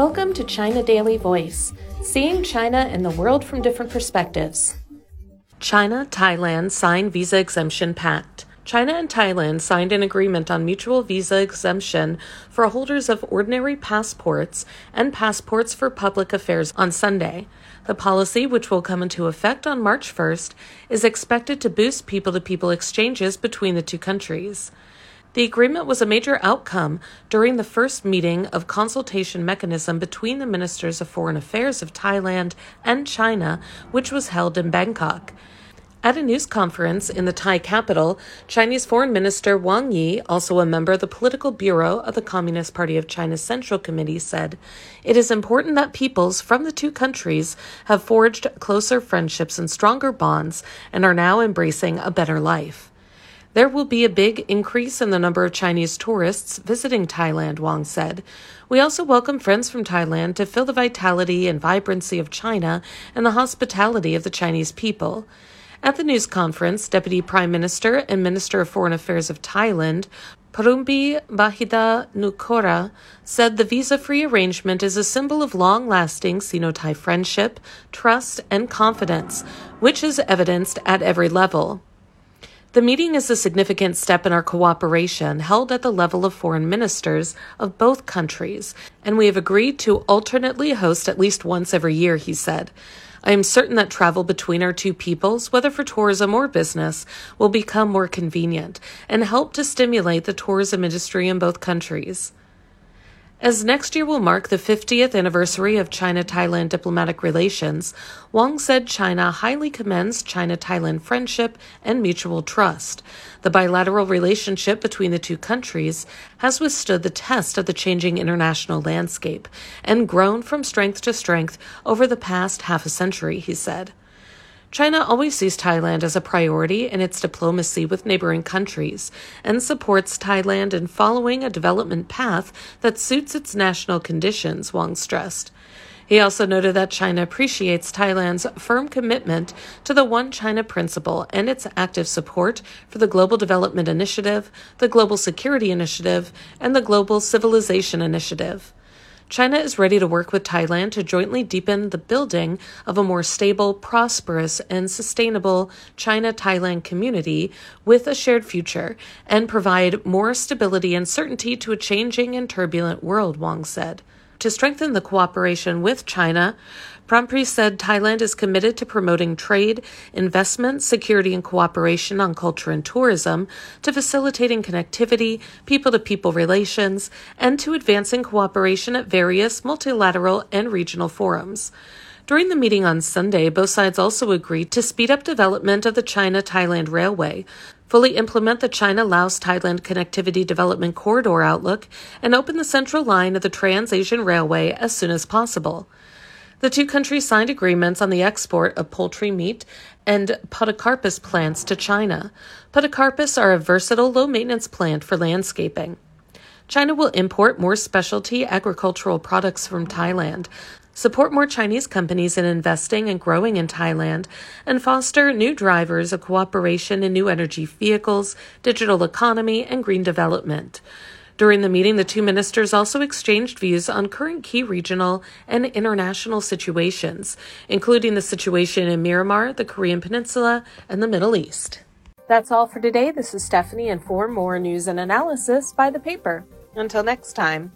Welcome to China Daily Voice, seeing China and the world from different perspectives. China Thailand signed visa exemption pact. China and Thailand signed an agreement on mutual visa exemption for holders of ordinary passports and passports for public affairs on Sunday. The policy, which will come into effect on March 1st, is expected to boost people to people exchanges between the two countries. The agreement was a major outcome during the first meeting of consultation mechanism between the ministers of foreign affairs of Thailand and China, which was held in Bangkok. At a news conference in the Thai capital, Chinese Foreign Minister Wang Yi, also a member of the political bureau of the Communist Party of China's Central Committee, said, It is important that peoples from the two countries have forged closer friendships and stronger bonds and are now embracing a better life. There will be a big increase in the number of Chinese tourists visiting Thailand, Wang said. We also welcome friends from Thailand to feel the vitality and vibrancy of China and the hospitality of the Chinese people. At the news conference, Deputy Prime Minister and Minister of Foreign Affairs of Thailand, Parumbi Bahida Nukora, said the visa free arrangement is a symbol of long lasting Sino Thai friendship, trust, and confidence, which is evidenced at every level. The meeting is a significant step in our cooperation held at the level of foreign ministers of both countries, and we have agreed to alternately host at least once every year, he said. I am certain that travel between our two peoples, whether for tourism or business, will become more convenient and help to stimulate the tourism industry in both countries. As next year will mark the 50th anniversary of China Thailand diplomatic relations, Wang said China highly commends China Thailand friendship and mutual trust. The bilateral relationship between the two countries has withstood the test of the changing international landscape and grown from strength to strength over the past half a century, he said. China always sees Thailand as a priority in its diplomacy with neighboring countries and supports Thailand in following a development path that suits its national conditions, Wang stressed. He also noted that China appreciates Thailand's firm commitment to the One China principle and its active support for the Global Development Initiative, the Global Security Initiative, and the Global Civilization Initiative. China is ready to work with Thailand to jointly deepen the building of a more stable, prosperous, and sustainable China Thailand community with a shared future and provide more stability and certainty to a changing and turbulent world, Wang said. To strengthen the cooperation with China, Parnpree said Thailand is committed to promoting trade, investment, security, and cooperation on culture and tourism, to facilitating connectivity, people to people relations, and to advancing cooperation at various multilateral and regional forums. During the meeting on Sunday, both sides also agreed to speed up development of the China Thailand Railway, fully implement the China Laos Thailand Connectivity Development Corridor outlook, and open the central line of the Trans Asian Railway as soon as possible. The two countries signed agreements on the export of poultry meat and podocarpus plants to China. Podocarpus are a versatile low maintenance plant for landscaping. China will import more specialty agricultural products from Thailand, support more Chinese companies in investing and growing in Thailand, and foster new drivers of cooperation in new energy vehicles, digital economy, and green development. During the meeting, the two ministers also exchanged views on current key regional and international situations, including the situation in Myanmar, the Korean Peninsula, and the Middle East. That's all for today. This is Stephanie, and for more news and analysis, buy the paper. Until next time.